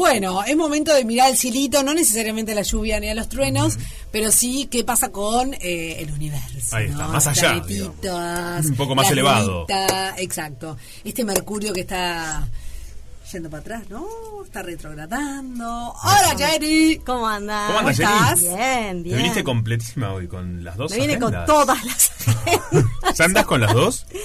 Bueno, es momento de mirar el cielito, no necesariamente a la lluvia ni a los truenos, pero sí qué pasa con eh, el universo. Ahí está, ¿no? más allá, Un poco más la elevado. exacto. Este Mercurio que está yendo para atrás, ¿no? Está retrogradando. Hola, Jerry. ¿Cómo andás? ¿Cómo andas, estás? Jenny? Bien, Te bien. viniste completísima hoy con las dos Me vine con todas las agendas. ¿Ya andas con las dos?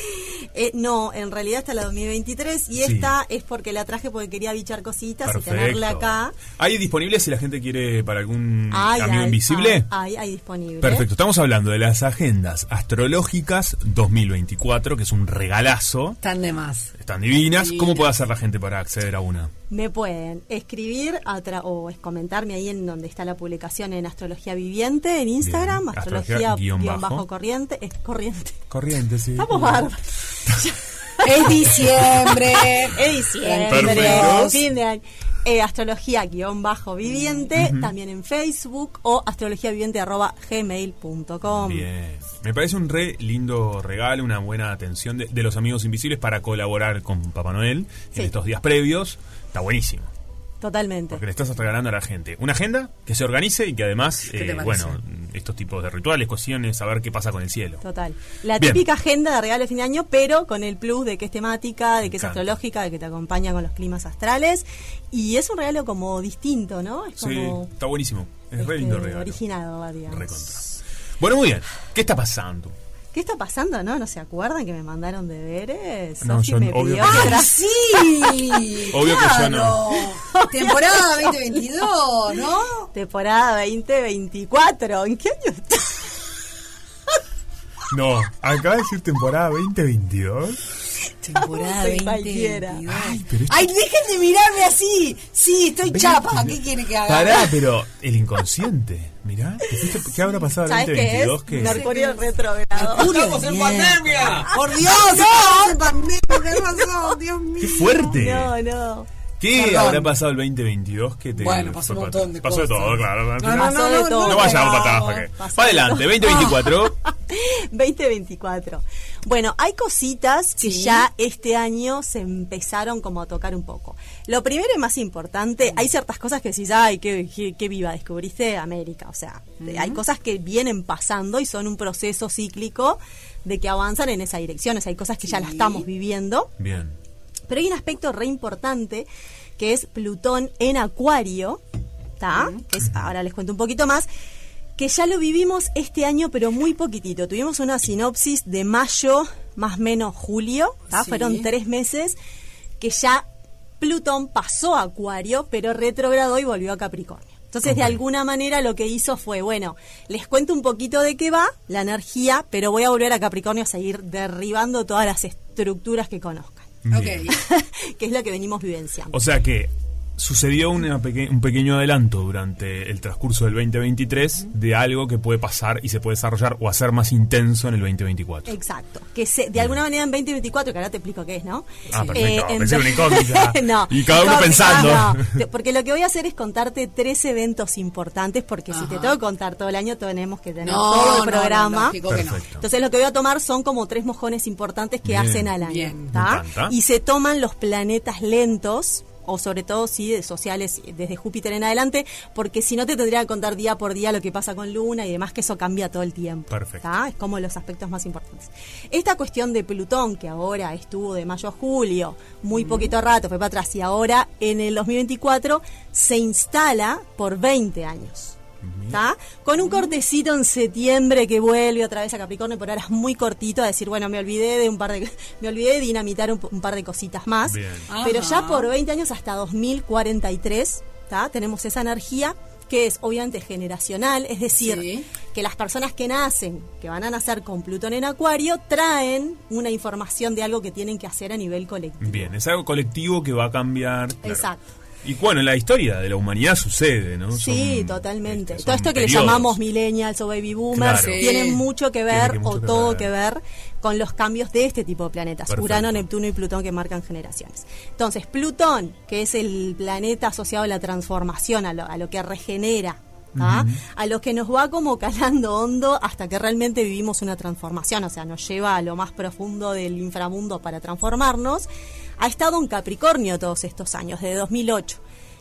Eh, no, en realidad está la 2023 y Sí. esta es porque la traje porque quería bichar cositas y tenerla acá. ¿Hay disponible si la gente quiere para algún Ay, amigo ay, invisible? Hay, hay disponible. Perfecto, estamos hablando de las agendas astrológicas 2024, que es un regalazo. Están de más. Están divinas. Divina. ¿Cómo puede hacer la gente para acceder a una? Me pueden escribir o es comentarme ahí en donde está la publicación en Astrología Viviente, en Instagram, Bien. astrología, Astrología guion bajo. bajo corriente, es corriente. Corriente, sí. Estamos bárbaros. Es diciembre. Es diciembre, fin de año. Eh, astrología guion bajo viviente, también en Facebook o astrologiaviviente arroba gmail.com. Bien. Me parece un re lindo regalo, una buena atención de, de los amigos invisibles para colaborar con Papá Noel Sí. en estos días previos. Está buenísimo. Totalmente. Porque le estás regalando a la gente una agenda que se organice y que además, ¿Qué te eh, bueno, estos tipos de rituales, cuestiones, saber qué pasa con el cielo. Total. La Bien. típica agenda de regalo de fin de año, pero con el plus de que es temática, de que es astrológica, de que te acompaña con los climas astrales. Y es un regalo como distinto, ¿no? Es Sí, como está buenísimo. Es re este, lindo regalo. originado, digamos. Recontra. Bueno, muy bien. ¿Qué está pasando? ¿Qué está pasando, no? ¿No se acuerdan que me mandaron deberes? No, Sofi yo me obvio pidió que no. ¡Ah, sí! Obvio que yo no. Temporada 2022, ¿no? Temporada 2024. ¿En qué año está? No, acaba de decir temporada 2022. Temporada. 2022. Ay, pero esto- Ay, dejen de mirarme así. Sí, estoy chapa. ¿Qué quiere que haga? Pará, pero el inconsciente. Mirá, ¿te fuiste- ¿qué habrá pasado el ¿Sabes qué es? 2022? que Mercurio retrogrado. ¡Estamos en pandemia! ¡Por Dios! ¡Estamos en pandemia! ¿Qué pasó? ¡Dios mío! ¡Qué fuerte! No, no. ¿Qué Perdón. habrá pasado el 2022 que te Bueno, pasó un montón de Pasó de cosas. todo, claro. No, no, Pasó no, de no, todo. No vayamos para atrás. ¿para? Pasó de adelante, todo. 2024. 2024. Bueno, hay cositas que Sí. ya este año se empezaron como a tocar un poco. Lo primero y más importante, hay ciertas cosas que decís, ay, qué, qué, qué viva, descubriste América. O sea, hay cosas que vienen pasando y son un proceso cíclico de que avanzan en esa dirección. O sea, hay cosas que ya las estamos viviendo. Bien. Pero hay un aspecto re importante que es Plutón en Acuario, ¿está? Que es, ahora les cuento un poquito más, que ya lo vivimos este año, pero muy poquitito. Tuvimos una sinopsis de mayo, más o menos julio, ¿tá? Sí. Fueron tres meses que ya Plutón pasó a Acuario, pero retrogradó y volvió a Capricornio. Entonces, de alguna manera lo que hizo fue, bueno, les cuento un poquito de qué va la energía, pero voy a volver a Capricornio a seguir derribando todas las estructuras que conozcan, bien. Ok. que es lo que venimos vivenciando. O sea que sucedió una peque- un pequeño adelanto durante el transcurso del 2023 de algo que puede pasar y se puede desarrollar o hacer más intenso en el 2024. Exacto. Que se, de alguna manera en 2024, que ahora te explico qué es, ¿no? Ah, perfecto. Pensé en una incógnita. no. Y cada uno No, pensando. no, Te- Porque lo que voy a hacer es contarte tres eventos importantes, porque si te tengo que contar todo el año, tenemos que tener No, todo el no, no, programa. que. Entonces lo que voy a tomar son como tres mojones importantes que Bien. hacen al año. Y se toman los planetas lentos, o sobre todo sí de sociales desde Júpiter en adelante, porque si no te tendría que contar día por día lo que pasa con Luna y demás, que eso cambia todo el tiempo. Perfecto. ¿tá? Es como los aspectos más importantes. Esta cuestión de Plutón, que ahora estuvo de mayo a julio, muy poquito rato, fue para atrás, y ahora en el 2024 se instala por 20 años. Con un cortecito en septiembre que vuelve otra vez a Capricornio, por ahora es muy cortito a decir, bueno, me olvidé de un par de me olvidé de dinamitar un, un par de cositas más. Bien. Pero Ajá. ya por 20 años hasta 2043, ¿tá? Tenemos esa energía que es obviamente generacional, es decir, Sí. que las personas que nacen, que van a nacer con Plutón en Acuario, traen una información de algo que tienen que hacer a nivel colectivo. Bien, es algo colectivo que va a cambiar. claro. Exacto. Y bueno, en la historia de la humanidad sucede, ¿no? Sí, Son, totalmente. este, Todo esto que le llamamos millennials o baby boomers Claro. tiene mucho que ver que mucho o que todo ver. que ver con los cambios de este tipo de planetas, Perfecto. Urano, Neptuno y Plutón que marcan generaciones. Entonces, Plutón, que es el planeta asociado a la transformación, a lo, a lo que regenera, ¿tá? a lo que nos va como calando hondo hasta que realmente vivimos una transformación, o sea, nos lleva a lo más profundo del inframundo para transformarnos, ha estado en Capricornio todos estos años, desde 2008.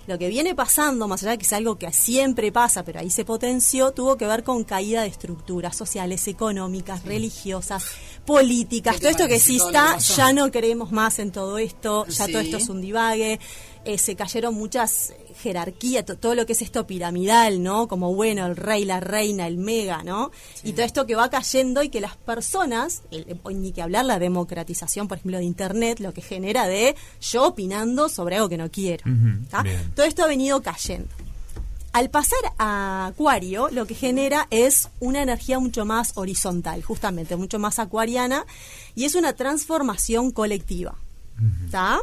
lo que viene pasando, más allá de que es algo que siempre pasa, pero ahí se potenció, tuvo que ver con caída de estructuras sociales, económicas, religiosas, políticas, ¿Qué te todo esto que sí está, ya no creemos más en todo esto, ya Sí. todo esto es un divague, eh, se cayeron muchas jerarquías, to- todo lo que es esto piramidal, ¿no? Como bueno, el rey, la reina, el mega, ¿no? Y todo esto que va cayendo y que las personas, el- ni que hablar la democratización, por ejemplo, de Internet, lo que genera de yo opinando sobre algo que no quiero. Todo esto ha venido cayendo. Al pasar a Acuario, lo que genera es una energía mucho más horizontal, justamente, mucho más acuariana, y es una transformación colectiva. ¿Está?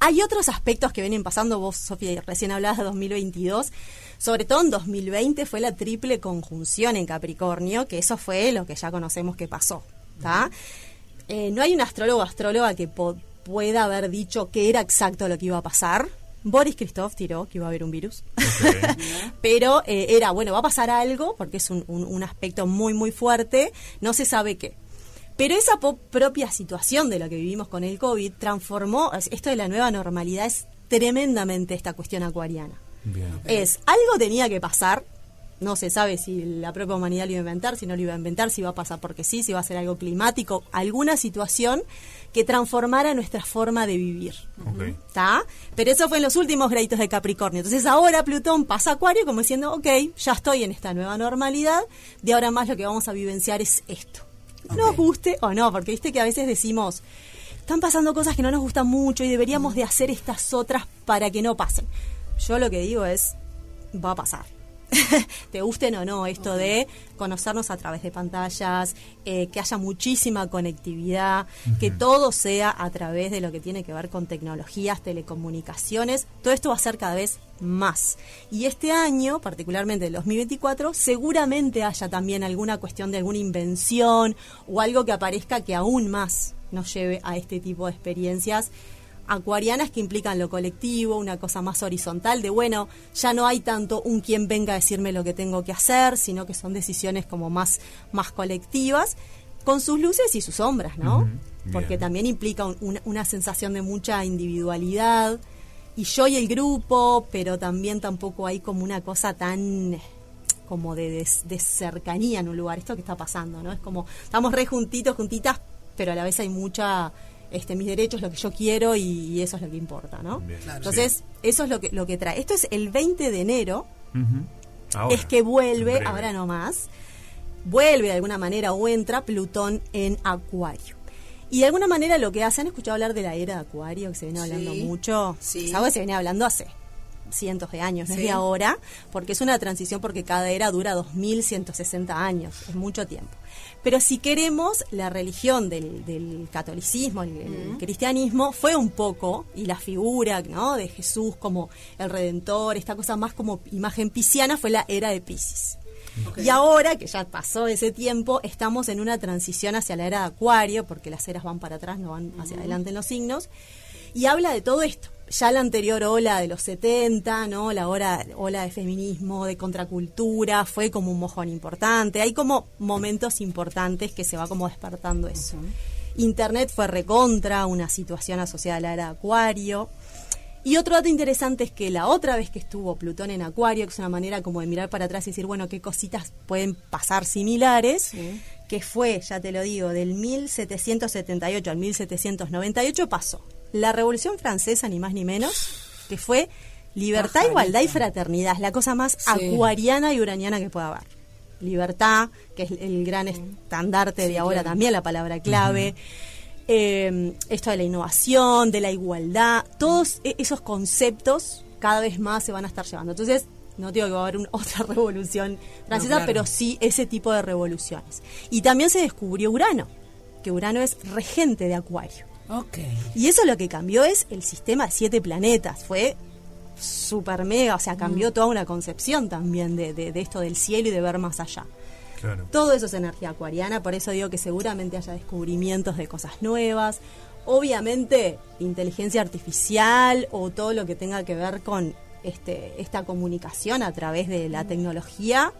Hay otros aspectos que vienen pasando, vos, Sofía, recién hablabas de 2022, sobre todo en 2020 fue la triple conjunción en Capricornio, que eso fue lo que ya conocemos que pasó. ¿está? Eh, no hay un astrólogo o astróloga que pueda haber dicho qué era exacto lo que iba a pasar. Boris Christoph tiró que iba a haber un virus. Pero eh, era, bueno, va a pasar algo, porque es un, un- un aspecto muy, muy fuerte, no se sabe qué. Pero esa propia situación de lo que vivimos con el COVID transformó, es- esto de la nueva normalidad es tremendamente esta cuestión acuariana. Bien. Es, algo tenía que pasar, no se sabe si la propia humanidad lo iba a inventar, si no lo iba a inventar, si va a pasar porque sí, si va a ser algo climático, alguna situación que transformara nuestra forma de vivir. Pero eso fue en los últimos graditos de Capricornio. Entonces ahora Plutón pasa a Acuario como diciendo, ok, ya estoy en esta nueva normalidad, de ahora más lo que vamos a vivenciar es esto. Nos guste o no, porque viste que a veces decimos, están pasando cosas que no nos gustan mucho y deberíamos de hacer estas otras para que no pasen. Yo lo que digo es, va a pasar. te gusten o no, esto de conocernos a través de pantallas, eh, que haya muchísima conectividad, que todo sea a través de lo que tiene que ver con tecnologías, telecomunicaciones, todo esto va a ser cada vez más. Y este año, particularmente el 2024, seguramente haya también alguna cuestión de alguna invención o algo que aparezca que aún más nos lleve a este tipo de experiencias acuarianas que implican lo colectivo, una cosa más horizontal, de bueno, ya no hay tanto un quien venga a decirme lo que tengo que hacer, sino que son decisiones como más, más colectivas, con sus luces y sus sombras, ¿no? Porque bien. también implica un- una, una sensación de mucha individualidad, y yo y el grupo, pero también tampoco hay como una cosa tan como de, de- de cercanía en un lugar, esto que está pasando, ¿no? Es como, estamos re juntitos, juntitas, pero a la vez hay mucha, este, mis derechos, lo que yo quiero y, y eso es lo que importa, ¿no? Bien, Claro. Entonces, eso es lo que, lo que trae. Esto es el 20 de enero. Ahora, es que vuelve, ahora no más, vuelve de alguna manera o entra Plutón en Acuario. Y de alguna manera lo que hace, ¿han escuchado hablar de la era de Acuario, que se viene hablando Sí, mucho? sí. Es algo que se viene hablando hace cientos de años, no es de ahora, porque es una transición porque cada era dura 2160 años, es mucho tiempo. Pero si queremos, la religión del, del catolicismo, el, el cristianismo, fue un poco, y la figura ¿no? de Jesús como el redentor, esta cosa más como imagen pisciana, fue la era de Pisces. Y ahora que ya pasó ese tiempo, estamos en una transición hacia la era de Acuario, porque las eras van para atrás, no van hacia adelante en los signos, y habla de todo esto. Ya la anterior ola de los 70, ¿no? La ola, ola de feminismo, de contracultura, fue como un mojón importante. Hay como momentos importantes que se va como despertando eso. Internet fue recontra, una situación asociada a la era de Acuario. Y otro dato interesante es que la otra vez que estuvo Plutón en Acuario, que es una manera como de mirar para atrás y decir, bueno, qué cositas pueden pasar similares, que fue, ya te lo digo, del 1778 al 1798 pasó la Revolución Francesa, ni más ni menos, que fue libertad, igualdad y fraternidad, es la cosa más Sí. acuariana y uraniana que pueda haber. Libertad, que es el gran estandarte Sí, de ahora claro. también, la palabra clave eh, esto de la innovación, de la igualdad, todos e- esos conceptos cada vez más se van a estar llevando. Entonces, no digo que va a haber un- otra revolución francesa, claro. pero sí ese tipo de revoluciones. Y también se descubrió Urano, que Urano es regente de Acuario. Ok. Y eso lo que cambió es el sistema de siete planetas. Fue super mega, o sea, cambió toda una concepción también de, de- de esto del cielo y de ver más allá. Claro. Todo eso es energía acuariana, por eso digo que seguramente haya descubrimientos de cosas nuevas. Obviamente, inteligencia artificial o todo lo que tenga que ver con este, esta comunicación a través de la tecnología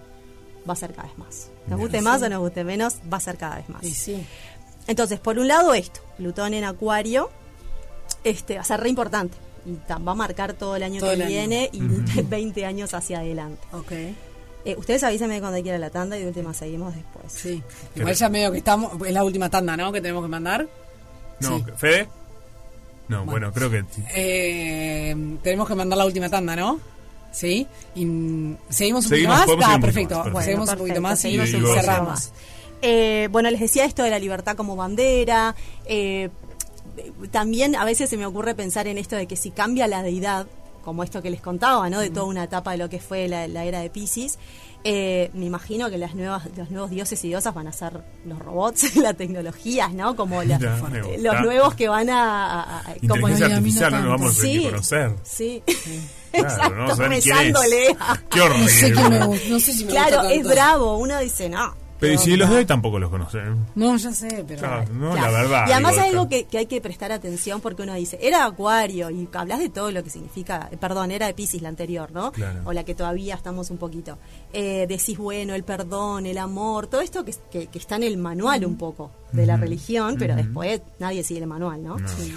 va a ser cada vez más. Nos guste más o nos guste menos, va a ser cada vez más. Sí. Entonces, por un lado esto, Plutón en Acuario, este, va a ser re importante. y va a marcar todo el año Todo que el año. viene y 20 años hacia adelante. Ok. Eh, ustedes avísenme cuando quiera la tanda y de última seguimos después. Sí. Igual ya medio que estamos. Es la última tanda, ¿no? Que tenemos que mandar. No, Sí. ¿Fede? No, bueno, creo que... Eh, tenemos que mandar la última tanda, ¿no? Sí. Y, ¿Seguimos un Seguimos, poquito más? Ah, un perfecto. más, perfecto. Seguimos un Perfecto, poquito más y, seguimos un y cerramos. más. Eh, bueno, les decía esto de la libertad como bandera. eh, también a veces se me ocurre pensar en esto de que si cambia la deidad, como esto que les contaba, ¿no? De toda una etapa de lo que fue la, la era de Pisces. eh, me imagino que las nuevas, los nuevos dioses y diosas van a ser los robots, las tecnologías, ¿no? Como la- eh, los nuevos que van a... a- a- Inteligencia no no, vamos a Sí. conocer. Sí. Claro, Exacto, no vamos a ver quién es. rezándole. Qué horrible. No sé, qué me gusta, no sé si me Claro, gusta es bravo. Uno dice, no. Pero y ¿qué si los de hoy tampoco los conocen. No, ya sé, pero. Claro, no, Claro. la verdad. Y además digo, hay algo que, que hay que prestar atención porque uno dice, era Acuario y hablas de todo lo que significa, eh, perdón, era de Pisces la anterior, ¿no? Claro. O la que todavía estamos un poquito. Eh, decís, bueno, el perdón, el amor, todo esto que, que- que está en el manual un poco de la religión, pero después nadie sigue el manual, ¿no?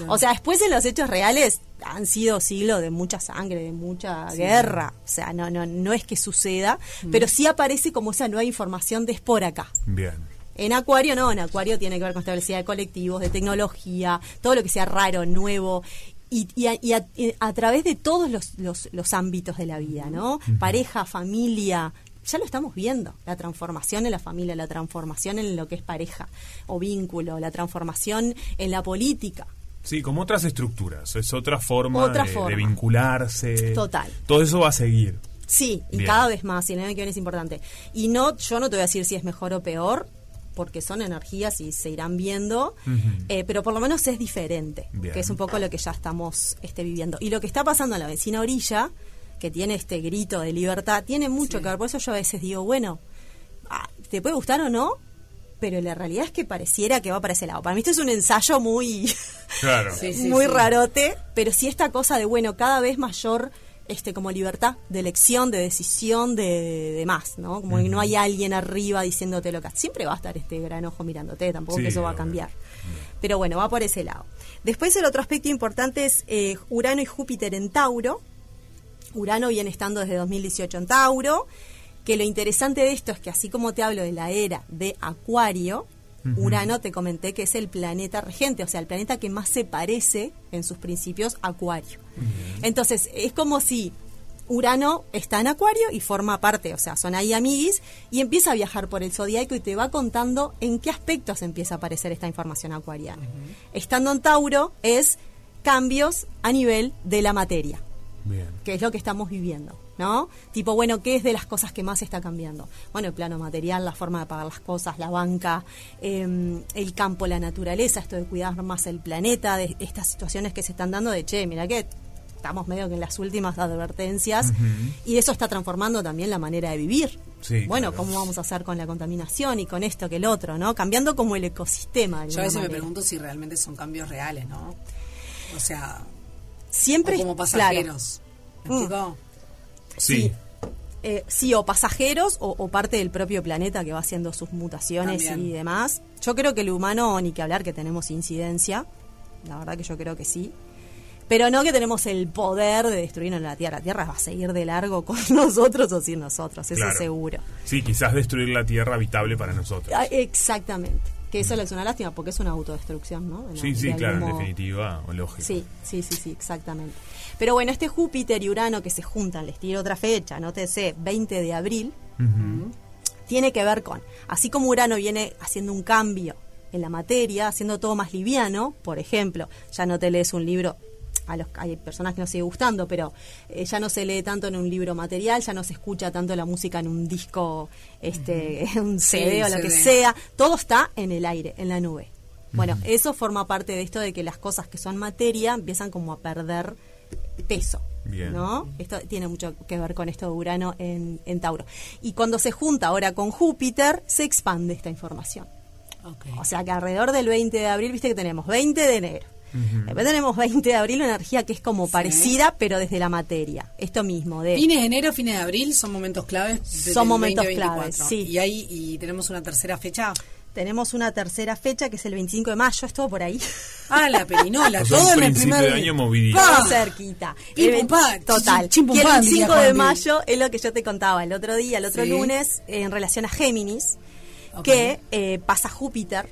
O sea, después en los hechos reales han sido siglos de mucha sangre, de mucha guerra. O sea, no, no, no es que suceda, pero sí aparece como esa nueva información de es por acá. Bien. En Acuario no, en Acuario tiene que ver con establecida de colectivos, de tecnología, todo lo que sea raro, nuevo. Y, y a, y a- y a través de todos los, los, los ámbitos de la vida, ¿no? Pareja, familia, ya lo estamos viendo, la transformación en la familia, la transformación en lo que es pareja o vínculo, la transformación en la política. Sí, como otras estructuras. Es otra forma, Otra de, vincularse. Total. Todo eso va a seguir. Sí, y Bien. cada vez más, y el año que viene es importante. Y no, yo no te voy a decir si es mejor o peor, porque son energías y se irán viendo, eh, pero por lo menos es diferente, Bien. que es un poco lo que ya estamos este, viviendo. Y lo que está pasando en la vecina orilla, que tiene este grito de libertad, tiene mucho que ver, por eso yo a veces digo, bueno, ah, te puede gustar o no, pero la realidad es que pareciera que va para ese lado. Para mí esto es un ensayo muy Claro. Sí, sí, muy sí. rarote, pero sí esta cosa de, bueno, cada vez mayor este como libertad de elección, de decisión, de, de más, ¿no? Como que no hay alguien arriba diciéndote lo que siempre va a estar este gran ojo mirándote, tampoco Sí, que eso va a cambiar. Pero bueno, va por ese lado. Después el otro aspecto importante es eh, Urano y Júpiter en Tauro. Urano viene estando desde 2018 en Tauro, que lo interesante de esto es que así como te hablo de la era de Acuario, Urano te comenté que es el planeta regente, o sea, el planeta que más se parece en sus principios a Acuario. Entonces, es como si Urano está en Acuario y forma parte, o sea, son ahí amiguis, y empieza a viajar por el zodiaco y te va contando en qué aspectos empieza a aparecer esta información acuariana. Estando en Tauro es cambios a nivel de la materia Bien. que es lo que estamos viviendo, ¿no? Tipo, bueno, ¿qué es de las cosas que más está cambiando? Bueno, el plano material, la forma de pagar las cosas, la banca, eh, el campo, la naturaleza, esto de cuidar más el planeta, de estas situaciones que se están dando de, che, mira que estamos medio que en las últimas advertencias y eso está transformando también la manera de vivir. Sí, bueno, claro. ¿cómo vamos a hacer con la contaminación y con esto que el otro, ¿no? Cambiando como el ecosistema. de Yo a veces me pregunto si realmente son cambios reales, ¿no? O sea, Siempre o como claro. pasajeros. ¿Me Mm. explico? Sí. Eh, sí, o pasajeros o, o parte del propio planeta que va haciendo sus mutaciones También. y demás. Yo creo que el humano, ni que hablar, que tenemos incidencia. La verdad que yo creo que sí. Pero no que tenemos el poder de destruirnos la Tierra. La Tierra va a seguir de largo con nosotros o sin nosotros, eso Claro. seguro. Sí, quizás destruir la tierra habitable para nosotros. Ah, Exactamente. Que eso es una lástima porque es una autodestrucción, ¿no? Sí, sí, claro, en definitiva, o lógico. Sí, sí, sí, sí, exactamente. Pero bueno, este Júpiter y Urano que se juntan, les tiro otra fecha, no te sé, 20 de abril, tiene que ver con, así como Urano viene haciendo un cambio en la materia, haciendo todo más liviano, por ejemplo, ya no te lees un libro, a los, hay personas que no sigue gustando, pero eh, ya no se lee tanto en un libro material, ya no se escucha tanto la música en un disco, este, un CD o lo que sea, todo está en el aire, en la nube. Bueno, eso forma parte de esto de que las cosas que son materia empiezan como a perder peso. Bien. ¿no? Esto tiene mucho que ver con esto de Urano en, en Tauro. Y cuando se junta ahora con Júpiter, se expande esta información. O sea que alrededor del 20 de abril, viste que tenemos 20 de enero. Después tenemos 20 de abril, una energía que es como parecida, pero desde la materia. Esto mismo, de Fines de enero, fines de abril son momentos claves. desde Son momentos 2024. claves, sí. Y ahí y tenemos una tercera fecha. tenemos una tercera fecha que es el 25 de mayo, es todo por ahí. Ah, la perinola, O sea, todo en el primer de año movidito. Muy cerquita. Pim, El Total. chim, y el pa, diría 25 de mayo es lo que yo te contaba el otro día, el otro Sí. lunes, en relación a Géminis, Ok. que eh, pasa Júpiter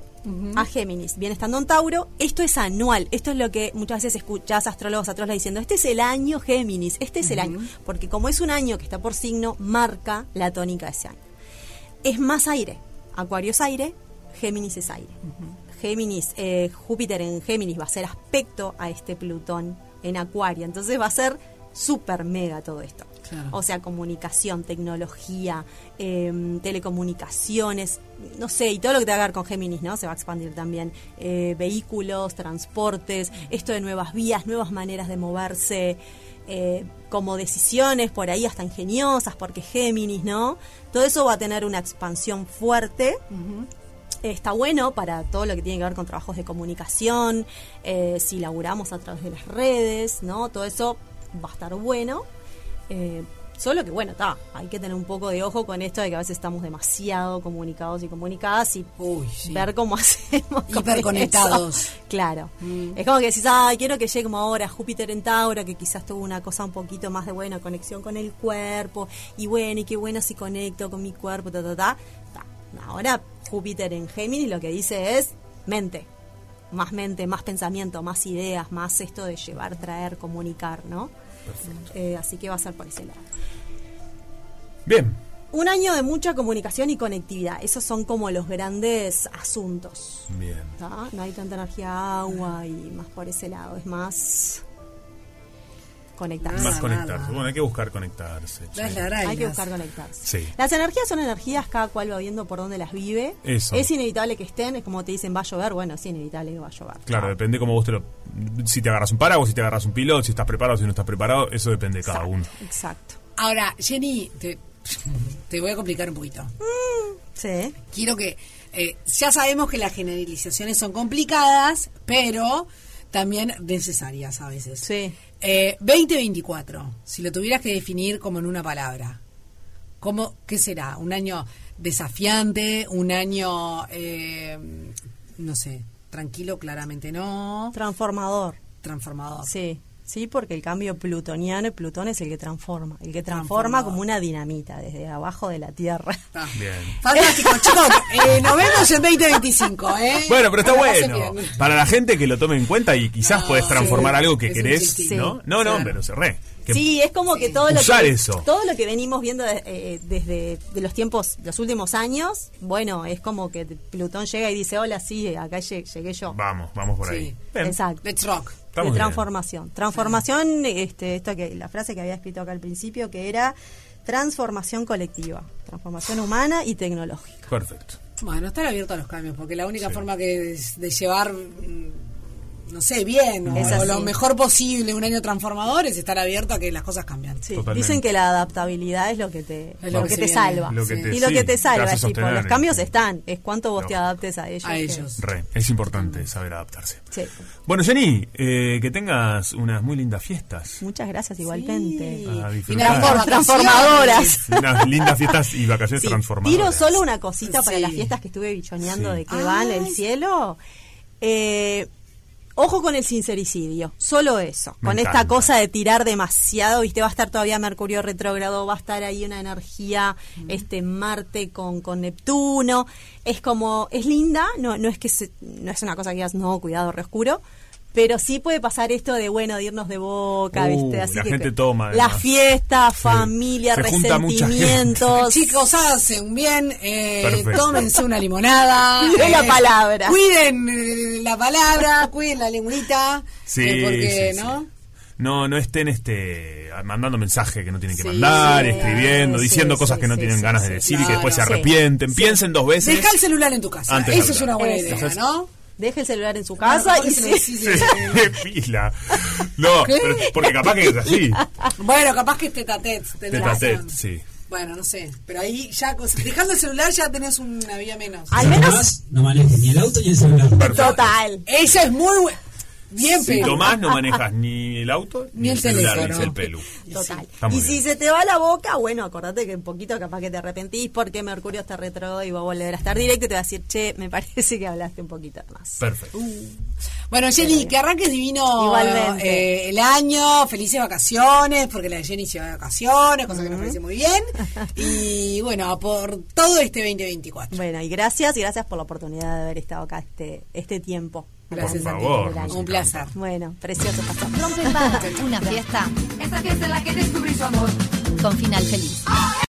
a Géminis. Viene estando en Tauro. Esto es anual. Esto es lo que muchas veces escuchás astrólogos atrás diciendo, este es el año Géminis, este es el año. Porque como es un año que está por signo, marca la tónica de ese año. Es más aire. Acuario es aire, Géminis es aire. Géminis, eh, Júpiter en Géminis va a ser aspecto a este Plutón en Acuario. Entonces va a ser súper mega todo esto. Claro. O sea, comunicación, tecnología, eh, telecomunicaciones, no sé, y todo lo que tenga que ver con Géminis, ¿no? Se va a expandir también. Eh, vehículos, transportes, esto de nuevas vías, nuevas maneras de moverse, eh, como decisiones por ahí hasta ingeniosas, porque Géminis, ¿no? Todo eso va a tener una expansión fuerte. Está bueno para todo lo que tiene que ver con trabajos de comunicación, eh, si laburamos a través de las redes, ¿no? Todo eso va a estar bueno. Eh, solo que, bueno, está, hay que tener un poco de ojo con esto de que a veces estamos demasiado comunicados y comunicadas y Uy, sí. ver cómo hacemos. con Hiperconectados. Claro. Mm. Es como que decís, ay, quiero que llegue como ahora Júpiter en Tauro, que quizás tuvo una cosa un poquito más de buena conexión con el cuerpo, y bueno, y qué bueno si conecto con mi cuerpo, ta, ta, ta. Ta. Ahora Júpiter en Géminis lo que dice es mente. Más mente, más pensamiento, más ideas, más esto de llevar, traer, comunicar, ¿no? Eh, así que va a ser por ese lado. Bien. Un año de mucha comunicación y conectividad. Esos son como los grandes asuntos. Bien. ¿tá? No hay tanta energía agua y más por ese lado. Es más conectarse. Más conectarse. nada. Bueno, hay que buscar conectarse. Hay que buscar conectarse. Sí. Las energías son energías, cada cual va viendo por dónde las vive. Eso. Es inevitable que estén, es como te dicen, va a llover. Bueno, es inevitable que va a llover. Claro, depende cómo vos te lo. Si te agarras un paraguas, si te agarras un piloto, si estás preparado, si no estás preparado, eso depende de cada Exacto, uno. Exacto. Ahora, Jenny, te, te voy a complicar un poquito. Sí. Quiero que. eh, ya sabemos que las generalizaciones son complicadas, pero también necesarias a veces. Sí. Eh, 2024, si lo tuvieras que definir como en una palabra, ¿cómo, ¿qué será? ¿Un año desafiante? ¿Un año, eh, no sé, tranquilo? Claramente no. Transformador. Transformador. Sí, sí, porque el cambio plutoniano, y Plutón es el que transforma, el que transforma como una dinamita desde abajo de la Tierra. Está. Bien. Fantástico, chicos. Eh, nos vemos en 2025, ¿eh? Bueno, pero está bueno. Para la gente que lo tome en cuenta y quizás No, podés transformar sí, algo que querés. ¿no? No, no, Sí. pero cerré. Sí, es como que todo lo que eso. todo lo que venimos viendo de- eh, desde de los tiempos, los últimos años, bueno, es como que Plutón llega y dice, hola, sí, acá lle- llegué yo. Vamos, vamos por Sí. ahí. Bien. Exacto. Let's rock. De bien. transformación. Transformación, este, esto que la frase que había escrito acá al principio, que era transformación colectiva, transformación humana y tecnológica. Perfecto. Bueno, estar abierto a los cambios, porque la única Sí. forma que de, de llevar, mm, no sé, bien o, lo mejor posible un año transformador es estar abierto a que las cosas cambian. Sí, dicen que la adaptabilidad es lo que te, Es lo lo que que te salva. viene. Lo que Sí. te- y lo sí, que te salva, es tipo, los cambios están, es cuánto vos No. te adaptes a ellos. A que- ellos. Re, es importante saber adaptarse. Sí. Bueno, Jenny, eh, que tengas unas muy lindas fiestas. Muchas gracias igualmente. Y vacaciones. transformadoras. Unas lindas fiestas y vacaciones Sí, transformadoras. Tiro solo una cosita para las fiestas que estuve bichoneando Sí. de que van el cielo. Eh, ojo con el sincericidio, solo eso. Me con esta cosa de tirar demasiado, viste, va a estar todavía Mercurio retrógrado, va a estar ahí una energía, este Marte con, con Neptuno. Es como, es linda, no, no es que se- no es una cosa que digas, no, cuidado, re oscuro. Pero sí puede pasar esto de, bueno, de irnos de boca, Uh, ¿viste? Así la que- gente toma, La además. fiesta, Sí. familia, gente. resentimientos. Chicos, hacen bien, eh, tómense una limonada. eh, Cuiden la palabra. Cuiden eh, la palabra, cuiden la lengüita. Sí, eh, porque, sí, sí. ¿no? No, no estén este mandando mensajes que no tienen que Sí, mandar, sí, escribiendo, sí, diciendo sí, cosas que no sí, tienen sí, ganas sí, de decir y que después se sí. arrepienten. Piensen dos veces. Deja el celular en tu casa. Antes Eso es una buena idea, Entonces- ¿no? Deje el celular en su casa y se decís, eh, pila. No, porque capaz que es así. Bueno, capaz que es tetatet. razón. sí. Bueno, no sé. Pero ahí ya, dejando el celular ya tenés una vía menos. Al menos, no manejes ni el auto ni el celular. Perfecto. total. Ella es muy buena. Bien, Si tomás, no manejas ni el auto, ni, Ni el el celular, teléfono. dice el pelu. Total. Y si bien. se te va la boca, bueno, acordate que un poquito capaz que te arrepentís porque Mercurio está retro y va a volver a estar directo y te va a decir, che, me parece que hablaste un poquito más. Perfecto. Bueno, Jenny, que arranques divino eh, el año, felices vacaciones, porque la de Jenny se va de vacaciones, cosa que nos parece muy bien. Y bueno, por todo este 2024. Bueno, y gracias, y gracias por la oportunidad de haber estado acá este, este tiempo. Gracias Por a ti. favor, año. nos Un placer. Bueno, precioso pasar. Rompe una fiesta Esta fiesta en la que descubrí su amor. con final feliz.